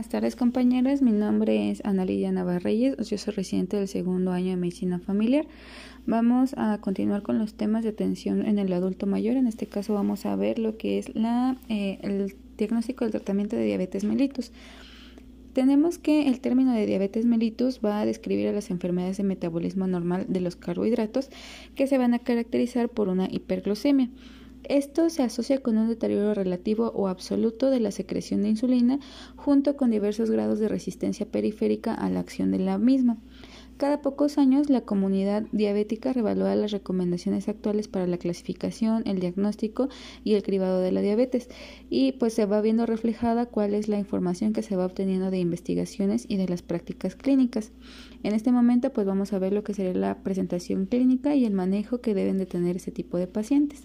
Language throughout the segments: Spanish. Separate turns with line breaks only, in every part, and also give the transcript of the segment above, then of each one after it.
Buenas tardes compañeras, mi nombre es Ana Lidia Navarreyes, yo soy residente del segundo año de Medicina Familiar. Vamos a continuar con los temas de atención en el adulto mayor, en este caso vamos a ver lo que es la, eh, el diagnóstico del tratamiento de diabetes mellitus. Tenemos que el término de diabetes mellitus va a describir a las enfermedades de metabolismo normal de los carbohidratos que se van a caracterizar por una hiperglucemia. Esto se asocia con un deterioro relativo o absoluto de la secreción de insulina junto con diversos grados de resistencia periférica a la acción de la misma. Cada pocos años, la comunidad diabética revalúa las recomendaciones actuales para la clasificación, el diagnóstico y el cribado de la diabetes, y pues se va viendo reflejada cuál es la información que se va obteniendo de investigaciones y de las prácticas clínicas. En este momento, pues vamos a ver lo que sería la presentación clínica y el manejo que deben de tener ese tipo de pacientes.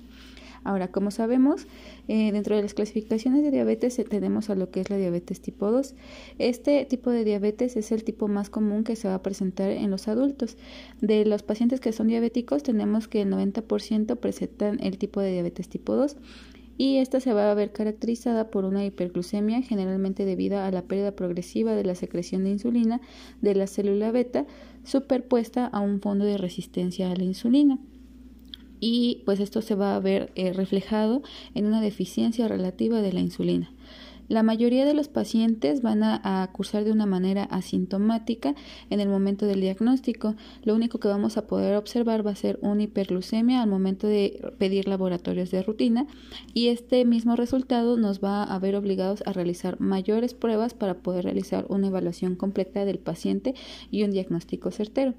Ahora, como sabemos, eh, dentro de las clasificaciones de diabetes eh, tenemos a lo que es la diabetes tipo 2. Este tipo de diabetes es el tipo más común que se va a presentar en los adultos. De los pacientes que son diabéticos, tenemos que el 90% presentan el tipo de diabetes tipo 2 y esta se va a ver caracterizada por una hiperglucemia generalmente debida a la pérdida progresiva de la secreción de insulina de la célula beta superpuesta a un fondo de resistencia a la insulina y pues esto se va a ver eh, reflejado en una deficiencia relativa de la insulina. La mayoría de los pacientes van a, cursar de una manera asintomática en el momento del diagnóstico. Lo único que vamos a poder observar va a ser una hiperglucemia al momento de pedir laboratorios de rutina y este mismo resultado nos va a ver obligados a realizar mayores pruebas para poder realizar una evaluación completa del paciente y un diagnóstico certero.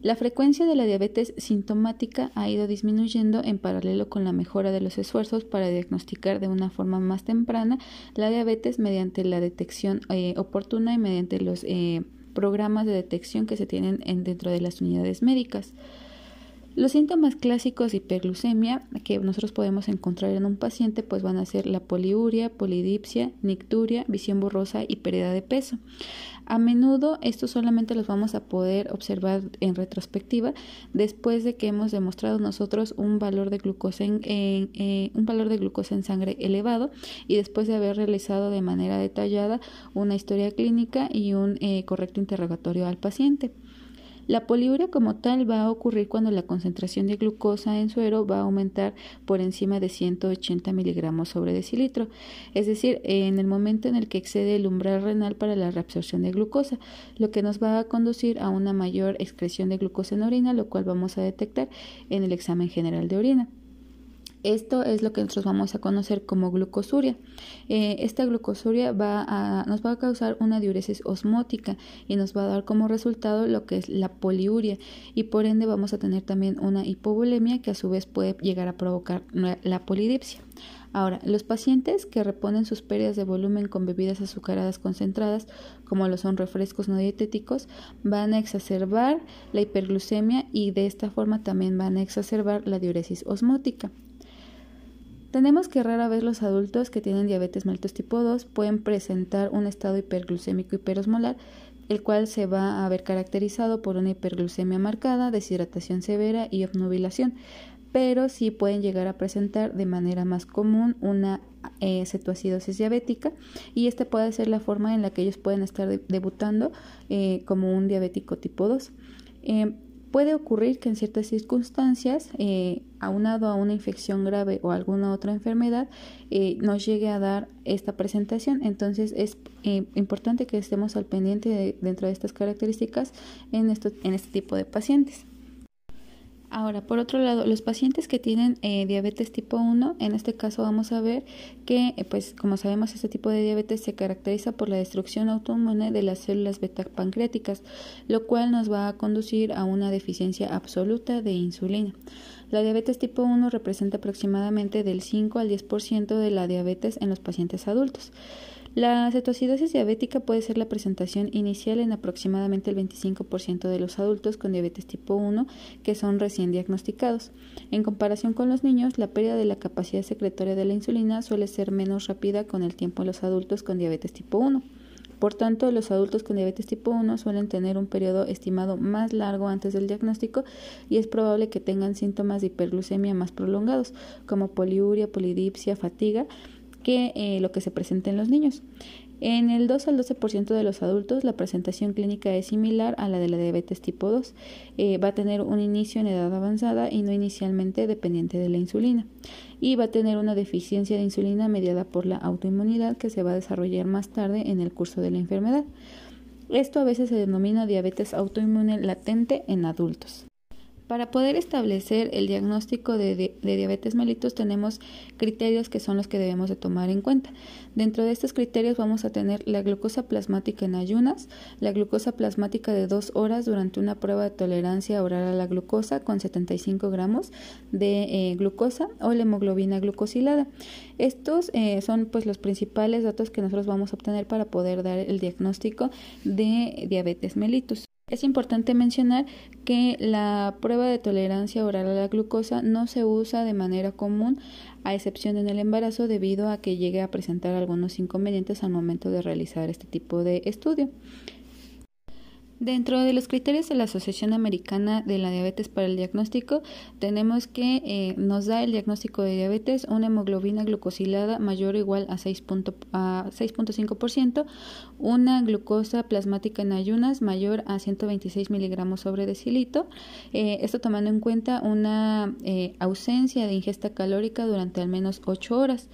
La frecuencia de la diabetes sintomática ha ido disminuyendo en paralelo con la mejora de los esfuerzos para diagnosticar de una forma más temprana la diabetes mediante la detección eh, oportuna y mediante los eh, programas de detección que se tienen dentro de las unidades médicas. Los síntomas clásicos de hiperglucemia que nosotros podemos encontrar en un paciente pues van a ser la poliuria, polidipsia, nicturia, visión borrosa y pérdida de peso. A menudo estos solamente los vamos a poder observar en retrospectiva después de que hemos demostrado nosotros un valor de glucosa en, eh, un valor de glucosa en sangre elevado y después de haber realizado de manera detallada una historia clínica y un eh, correcto interrogatorio al paciente. La poliuria como tal va a ocurrir cuando la concentración de glucosa en suero va a aumentar por encima de 180 miligramos sobre decilitro, es decir, en el momento en el que excede el umbral renal para la reabsorción de glucosa, lo que nos va a conducir a una mayor excreción de glucosa en orina, lo cual vamos a detectar en el examen general de orina. Esto es lo que nosotros vamos a conocer como glucosuria. Eh, esta glucosuria nos va a causar una diuresis osmótica y nos va a dar como resultado lo que es la poliuria y por ende vamos a tener también una hipovolemia que a su vez puede llegar a provocar la polidipsia. Ahora, los pacientes que reponen sus pérdidas de volumen con bebidas azucaradas concentradas, como lo son refrescos no dietéticos, van a exacerbar la hiperglucemia y de esta forma también van a exacerbar la diuresis osmótica. Tenemos que rara vez los adultos que tienen diabetes mellitus tipo 2 pueden presentar un estado hiperglucémico hiperosmolar, el cual se va a ver caracterizado por una hiperglucemia marcada, deshidratación severa y obnubilación, pero sí pueden llegar a presentar de manera más común una eh, cetoacidosis diabética y esta puede ser la forma en la que ellos pueden estar debutando eh, como un diabético tipo 2. Puede ocurrir que en ciertas circunstancias, eh, aunado a una infección grave o alguna otra enfermedad, eh, nos llegue a dar esta presentación. Entonces es eh, importante que estemos al pendiente dentro de estas características en, en este tipo de pacientes. Ahora, por otro lado, los pacientes que tienen eh, diabetes tipo 1, en este caso vamos a ver que, eh, pues como sabemos, este tipo de diabetes se caracteriza por la destrucción autoinmune de las células beta pancreáticas, lo cual nos va a conducir a una deficiencia absoluta de insulina. La diabetes tipo 1 representa aproximadamente del 5 al 10% de la diabetes en los pacientes adultos. La cetoacidosis diabética puede ser la presentación inicial en aproximadamente el 25% de los adultos con diabetes tipo 1 que son recién diagnosticados. En comparación con los niños, la pérdida de la capacidad secretoria de la insulina suele ser menos rápida con el tiempo en los adultos con diabetes tipo 1. Por tanto, los adultos con diabetes tipo 1 suelen tener un periodo estimado más largo antes del diagnóstico y es probable que tengan síntomas de hiperglucemia más prolongados, como poliuria, polidipsia, fatiga, que eh, lo que se presenta en los niños. En el 2 al 12% de los adultos la presentación clínica es similar a la de la diabetes tipo 2. Eh, va a tener un inicio en edad avanzada y no inicialmente dependiente de la insulina. Y va a tener una deficiencia de insulina mediada por la autoinmunidad que se va a desarrollar más tarde en el curso de la enfermedad. Esto a veces se denomina diabetes autoinmune latente en adultos. Para poder establecer el diagnóstico de, diabetes mellitus tenemos criterios que son los que debemos de tomar en cuenta. Dentro de estos criterios vamos a tener la glucosa plasmática en ayunas, la glucosa plasmática de dos horas durante una prueba de tolerancia oral a la glucosa con 75 gramos de eh, glucosa o la hemoglobina glucosilada. Estos eh, son pues los principales datos que nosotros vamos a obtener para poder dar el diagnóstico de diabetes mellitus. Es importante mencionar que la prueba de tolerancia oral a la glucosa no se usa de manera común, a excepción en el embarazo, debido a que llegue a presentar algunos inconvenientes al momento de realizar este tipo de estudio. Dentro de los criterios de la Asociación Americana de la Diabetes para el Diagnóstico, tenemos que eh, nos da el diagnóstico de diabetes una hemoglobina glucosilada mayor o igual a 6.5%, una glucosa plasmática en ayunas mayor a 126 miligramos sobre decilitro, eh, esto tomando en cuenta una eh, ausencia de ingesta calórica durante al menos 8 horas.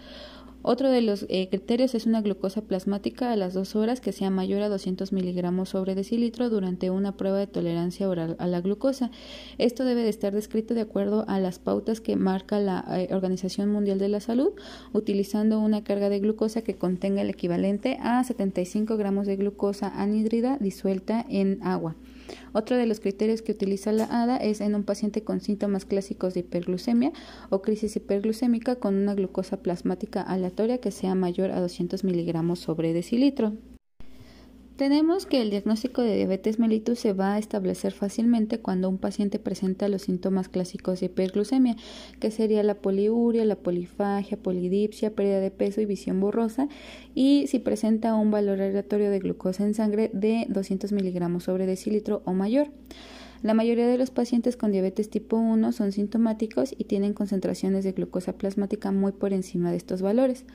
Otro de los eh, criterios es una glucosa plasmática a las dos horas que sea mayor a 200 miligramos sobre decilitro durante una prueba de tolerancia oral a la glucosa. Esto debe de estar descrito de acuerdo a las pautas que marca la eh, Organización Mundial de la Salud, utilizando una carga de glucosa que contenga el equivalente a 75 gramos de glucosa anhídrida disuelta en agua. Otro de los criterios que utiliza la ADA es en un paciente con síntomas clásicos de hiperglucemia o crisis hiperglucémica con una glucosa plasmática aleatoria que sea mayor a 200 miligramos sobre decilitro. Tenemos que el diagnóstico de diabetes mellitus se va a establecer fácilmente cuando un paciente presenta los síntomas clásicos de hiperglucemia, que sería la poliuria, la polifagia, polidipsia, pérdida de peso y visión borrosa, y si presenta un valor aleatorio de glucosa en sangre de 200 miligramos sobre decilitro o mayor. La mayoría de los pacientes con diabetes tipo 1 son sintomáticos y tienen concentraciones de glucosa plasmática muy por encima de estos valores.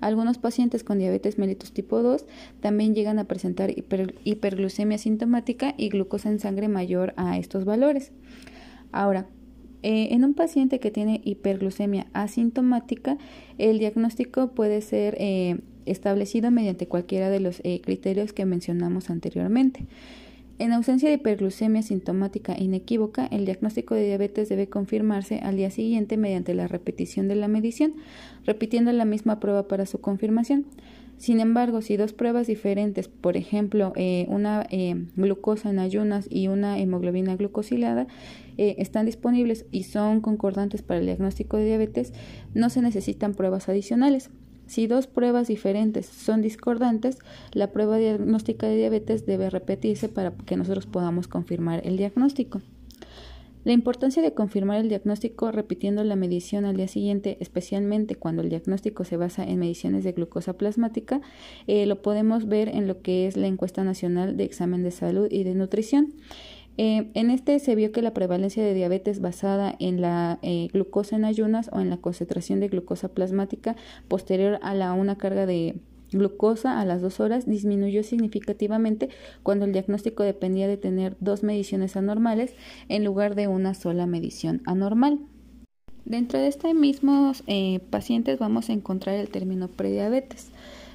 Algunos pacientes con diabetes mellitus tipo 2 también llegan a presentar hiperglucemia sintomática y glucosa en sangre mayor a estos valores. Ahora, eh, en un paciente que tiene hiperglucemia asintomática, el diagnóstico puede ser eh, establecido mediante cualquiera de los eh, criterios que mencionamos anteriormente. En ausencia de hiperglucemia sintomática inequívoca, el diagnóstico de diabetes debe confirmarse al día siguiente mediante la repetición de la medición, repitiendo la misma prueba para su confirmación. Sin embargo, si dos pruebas diferentes, por ejemplo, eh, una eh, glucosa en ayunas y una hemoglobina glucosilada, eh, están disponibles y son concordantes para el diagnóstico de diabetes, no se necesitan pruebas adicionales. Si dos pruebas diferentes son discordantes, la prueba diagnóstica de diabetes debe repetirse para que nosotros podamos confirmar el diagnóstico. La importancia de confirmar el diagnóstico repitiendo la medición al día siguiente, especialmente cuando el diagnóstico se basa en mediciones de glucosa plasmática, eh, lo podemos ver en lo que es la encuesta nacional de examen de salud y de nutrición. Eh, en este se vio que la prevalencia de diabetes basada en la eh, glucosa en ayunas o en la concentración de glucosa plasmática posterior a una carga de glucosa a las dos horas disminuyó significativamente cuando el diagnóstico dependía de tener dos mediciones anormales en lugar de una sola medición anormal. Dentro de estos mismos eh, pacientes vamos a encontrar el término prediabetes.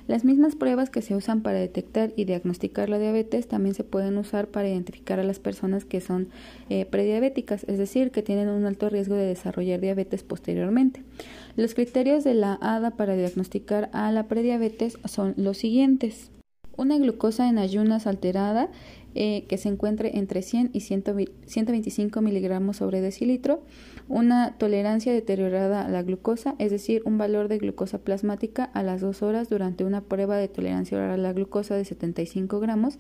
Las mismas pruebas que se usan para detectar y diagnosticar la diabetes también se pueden usar para identificar a las personas que son eh, prediabéticas, es decir, que tienen un alto riesgo de desarrollar diabetes posteriormente. Los criterios de la ADA para diagnosticar a la prediabetes son los siguientes. Una glucosa en ayunas alterada eh, que se encuentre entre 100 y 125 miligramos sobre decilitro, una tolerancia deteriorada a la glucosa, es decir, un valor de glucosa plasmática a las dos horas durante una prueba de tolerancia oral a la glucosa de 75 gramos,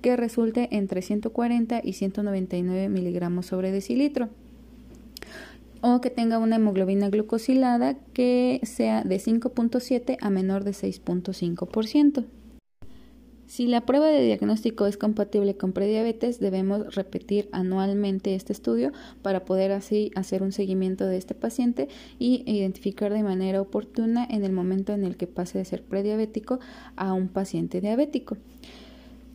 que resulte entre 140 y 199 miligramos sobre decilitro o que tenga una hemoglobina glucosilada que sea de 5.7 a menor de 6.5%. Si la prueba de diagnóstico es compatible con prediabetes, debemos repetir anualmente este estudio para poder así hacer un seguimiento de este paciente y identificar de manera oportuna en el momento en el que pase de ser prediabético a un paciente diabético.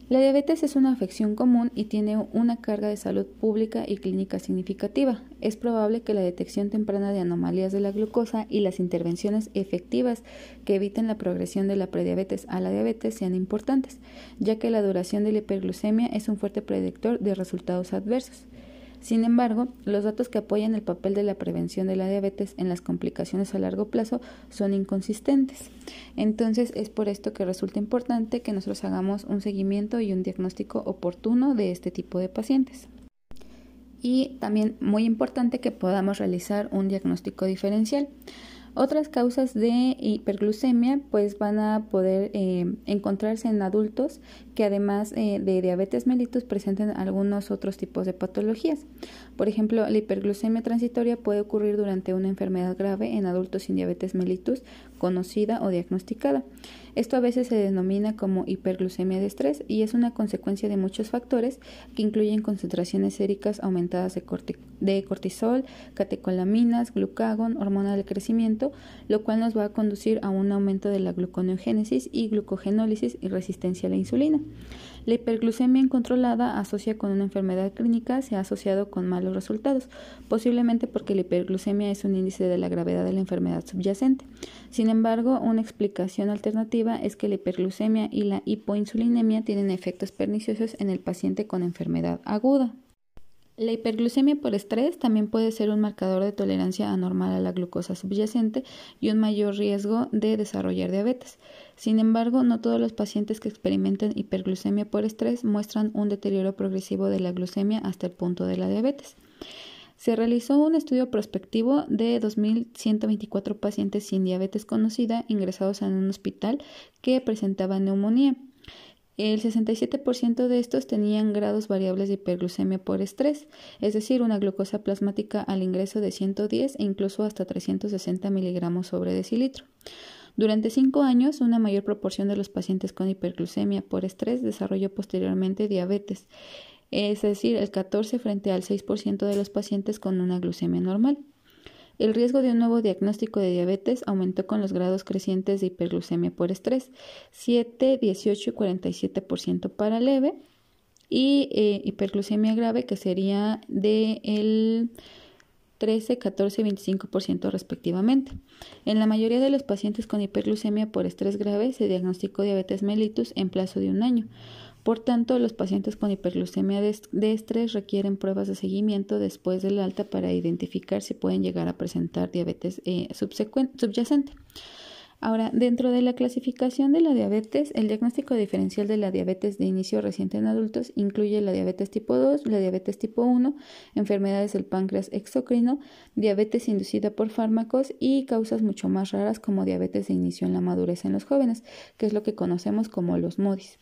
La diabetes es una afección común y tiene una carga de salud pública y clínica significativa. Es probable que la detección temprana de anomalías de la glucosa y las intervenciones efectivas que eviten la progresión de la prediabetes a la diabetes sean importantes, ya que la duración de la hiperglucemia es un fuerte predictor de resultados adversos. Sin embargo, los datos que apoyan el papel de la prevención de la diabetes en las complicaciones a largo plazo son inconsistentes. Entonces, es por esto que resulta importante que nosotros hagamos un seguimiento y un diagnóstico oportuno de este tipo de pacientes. Y también muy importante que podamos realizar un diagnóstico diferencial. Otras causas de hiperglucemia pues van a poder eh, encontrarse en adultos que además eh, de diabetes mellitus presenten algunos otros tipos de patologías. Por ejemplo, la hiperglucemia transitoria puede ocurrir durante una enfermedad grave en adultos sin diabetes mellitus conocida o diagnosticada. Esto a veces se denomina como hiperglucemia de estrés y es una consecuencia de muchos factores que incluyen concentraciones séricas aumentadas de, cortisol, catecolaminas, glucagón, hormona del crecimiento, lo cual nos va a conducir a un aumento de la gluconeogénesis y glucogenólisis y resistencia a la insulina. La hiperglucemia incontrolada asocia con una enfermedad clínica se ha asociado con malos resultados, posiblemente porque la hiperglucemia es un índice de la gravedad de la enfermedad subyacente. Sin embargo, una explicación alternativa es que la hiperglucemia y la hipoinsulinemia tienen efectos perniciosos en el paciente con enfermedad aguda. La hiperglucemia por estrés también puede ser un marcador de tolerancia anormal a la glucosa subyacente y un mayor riesgo de desarrollar diabetes. Sin embargo, no todos los pacientes que experimentan hiperglucemia por estrés muestran un deterioro progresivo de la glucemia hasta el punto de la diabetes. Se realizó un estudio prospectivo de 2.124 pacientes sin diabetes conocida ingresados en un hospital que presentaban neumonía. El 67% de estos tenían grados variables de hiperglucemia por estrés, es decir, una glucosa plasmática al ingreso de 110 e incluso hasta 360 miligramos sobre decilitro. Durante cinco años, una mayor proporción de los pacientes con hiperglucemia por estrés desarrolló posteriormente diabetes, es decir, el 14 frente al 6% de los pacientes con una glucemia normal. El riesgo de un nuevo diagnóstico de diabetes aumentó con los grados crecientes de hiperglucemia por estrés, 7, 18 y 47% para leve, y eh, hiperglucemia grave que sería de el 13, 14 y 25% respectivamente. En la mayoría de los pacientes con hiperglucemia por estrés grave se diagnosticó diabetes mellitus en plazo de un año. Por tanto, los pacientes con hiperglucemia de estrés requieren pruebas de seguimiento después del alta para identificar si pueden llegar a presentar diabetes eh, subyacente. Ahora, dentro de la clasificación de la diabetes, el diagnóstico diferencial de la diabetes de inicio reciente en adultos incluye la diabetes tipo 2, la diabetes tipo 1, enfermedades del páncreas exocrino, diabetes inducida por fármacos y causas mucho más raras como diabetes de inicio en la madurez en los jóvenes, que es lo que conocemos como los MODIS.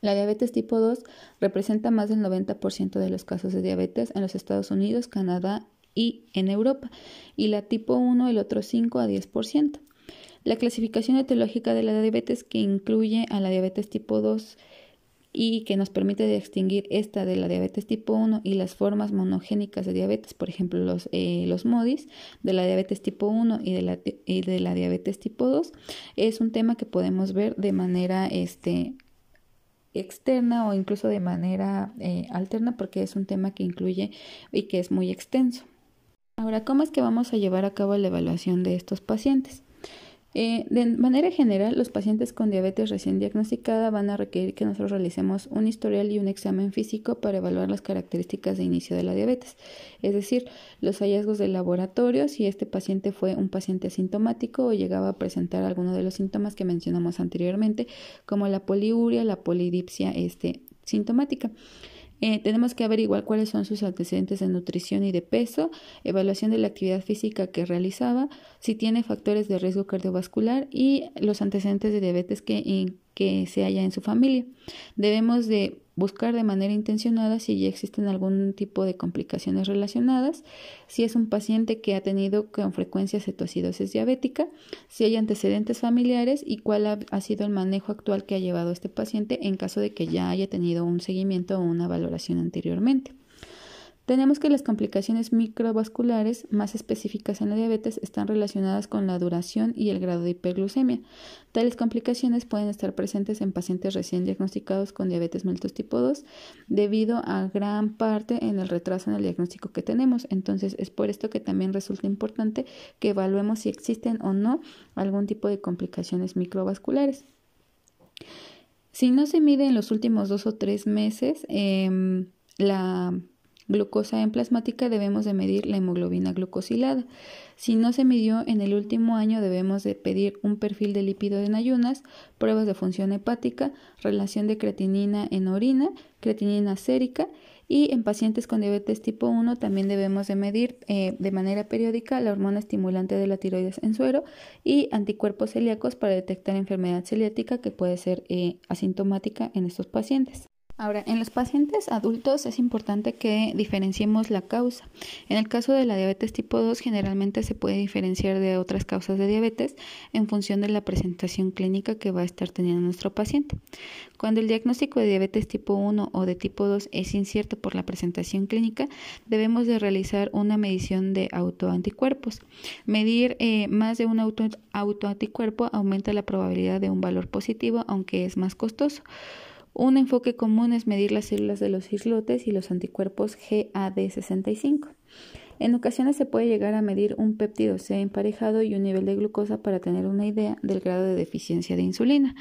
La diabetes tipo 2 representa más del 90% de los casos de diabetes en los Estados Unidos, Canadá y en Europa, y la tipo 1 el otro 5 a 10%. La clasificación etiológica de la diabetes que incluye a la diabetes tipo 2 y que nos permite distinguir esta de la diabetes tipo 1 y las formas monogénicas de diabetes, por ejemplo los, eh, los MODIS de la diabetes tipo 1 y de la, y de la diabetes tipo 2, es un tema que podemos ver de manera este, externa o incluso de manera eh, alterna porque es un tema que incluye y que es muy extenso. Ahora, ¿cómo es que vamos a llevar a cabo la evaluación de estos pacientes? Eh, de manera general, los pacientes con diabetes recién diagnosticada van a requerir que nosotros realicemos un historial y un examen físico para evaluar las características de inicio de la diabetes, es decir, los hallazgos del laboratorio, si este paciente fue un paciente asintomático o llegaba a presentar alguno de los síntomas que mencionamos anteriormente, como la poliuria, la polidipsia este, sintomática. Eh, tenemos que averiguar cuáles son sus antecedentes de nutrición y de peso, evaluación de la actividad física que realizaba, si tiene factores de riesgo cardiovascular y los antecedentes de diabetes que que se haya en su familia. Debemos de buscar de manera intencionada si ya existen algún tipo de complicaciones relacionadas, si es un paciente que ha tenido con frecuencia cetoacidosis diabética, si hay antecedentes familiares y cuál ha, sido el manejo actual que ha llevado este paciente en caso de que ya haya tenido un seguimiento o una valoración anteriormente. Tenemos que las complicaciones microvasculares más específicas en la diabetes están relacionadas con la duración y el grado de hiperglucemia. Tales complicaciones pueden estar presentes en pacientes recién diagnosticados con diabetes mellitus tipo 2 debido a gran parte en el retraso en el diagnóstico que tenemos. Entonces es por esto que también resulta importante que evaluemos si existen o no algún tipo de complicaciones microvasculares. Si no se mide en los últimos dos o tres meses, eh, la glucosa en plasmática debemos de medir la hemoglobina glucosilada. Si no se midió en el último año debemos de pedir un perfil de lípido en ayunas, pruebas de función hepática, relación de creatinina en orina, creatinina sérica y en pacientes con diabetes tipo 1 también debemos de medir eh, de manera periódica la hormona estimulante de la tiroides en suero y anticuerpos celíacos para detectar enfermedad celiática que puede ser eh, asintomática en estos pacientes. Ahora, en los pacientes adultos es importante que diferenciemos la causa. En el caso de la diabetes tipo 2, generalmente se puede diferenciar de otras causas de diabetes en función de la presentación clínica que va a estar teniendo nuestro paciente. Cuando el diagnóstico de diabetes tipo 1 o de tipo 2 es incierto por la presentación clínica, debemos de realizar una medición de autoanticuerpos. Medir eh, más de un auto, autoanticuerpo aumenta la probabilidad de un valor positivo, aunque es más costoso. Un enfoque común es medir las células de los islotes y los anticuerpos GAD65. En ocasiones se puede llegar a medir un péptido C emparejado y un nivel de glucosa para tener una idea del grado de deficiencia de insulina.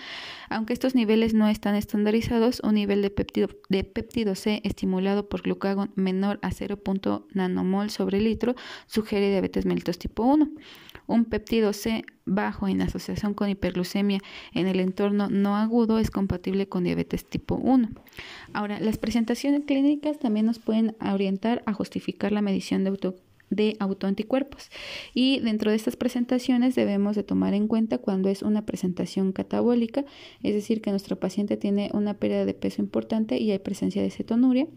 Aunque estos niveles no están estandarizados, un nivel de péptido, de péptido C estimulado por glucagón menor a 0. nanomol sobre litro sugiere diabetes mellitus tipo 1. Un péptido C bajo en asociación con hiperglucemia en el entorno no agudo es compatible con diabetes tipo 1. Ahora, las presentaciones clínicas también nos pueden orientar a justificar la medición de auto de autoanticuerpos. Y dentro de estas presentaciones debemos de tomar en cuenta cuando es una presentación catabólica, es decir, que nuestro paciente tiene una pérdida de peso importante y hay presencia de cetonuria,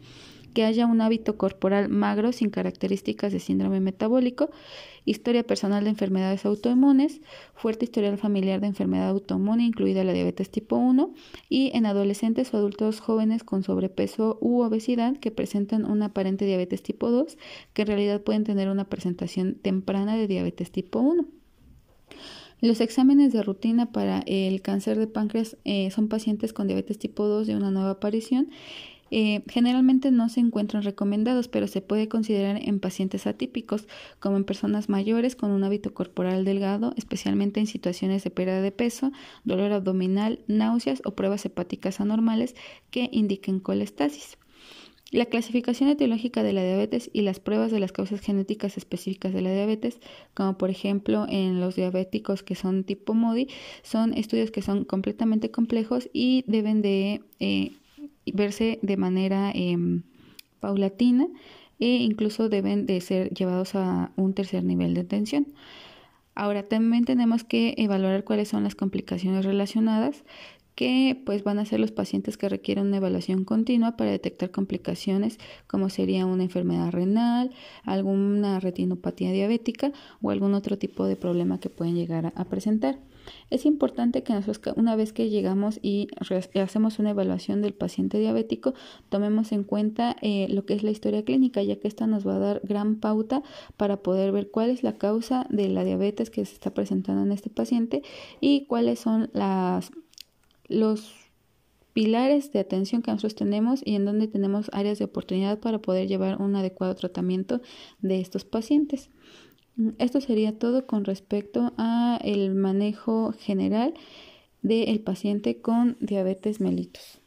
que haya un hábito corporal magro sin características de síndrome metabólico, historia personal de enfermedades autoinmunes, fuerte historial familiar de enfermedad autoinmune, incluida la diabetes tipo 1, y en adolescentes o adultos jóvenes con sobrepeso u obesidad que presentan una aparente diabetes tipo 2, que en realidad pueden tener una presentación temprana de diabetes tipo 1. Los exámenes de rutina para el cáncer de páncreas eh, son pacientes con diabetes tipo 2 de una nueva aparición eh, generalmente no se encuentran recomendados, pero se puede considerar en pacientes atípicos, como en personas mayores con un hábito corporal delgado, especialmente en situaciones de pérdida de peso, dolor abdominal, náuseas o pruebas hepáticas anormales que indiquen colestasis. La clasificación etiológica de la diabetes y las pruebas de las causas genéticas específicas de la diabetes, como por ejemplo en los diabéticos que son tipo MODI, son estudios que son completamente complejos y deben de eh, verse de manera em, paulatina e incluso deben de ser llevados a un tercer nivel de atención. Ahora también tenemos que evaluar cuáles son las complicaciones relacionadas que pues van a ser los pacientes que requieren una evaluación continua para detectar complicaciones como sería una enfermedad renal, alguna retinopatía diabética o algún otro tipo de problema que pueden llegar a presentar. Es importante que nosotros, una vez que llegamos y hacemos una evaluación del paciente diabético, tomemos en cuenta eh, lo que es la historia clínica, ya que esta nos va a dar gran pauta para poder ver cuál es la causa de la diabetes que se está presentando en este paciente y cuáles son las, los pilares de atención que nosotros tenemos y en donde tenemos áreas de oportunidad para poder llevar un adecuado tratamiento de estos pacientes. Esto sería todo con respecto a el manejo general del paciente con diabetes mellitus.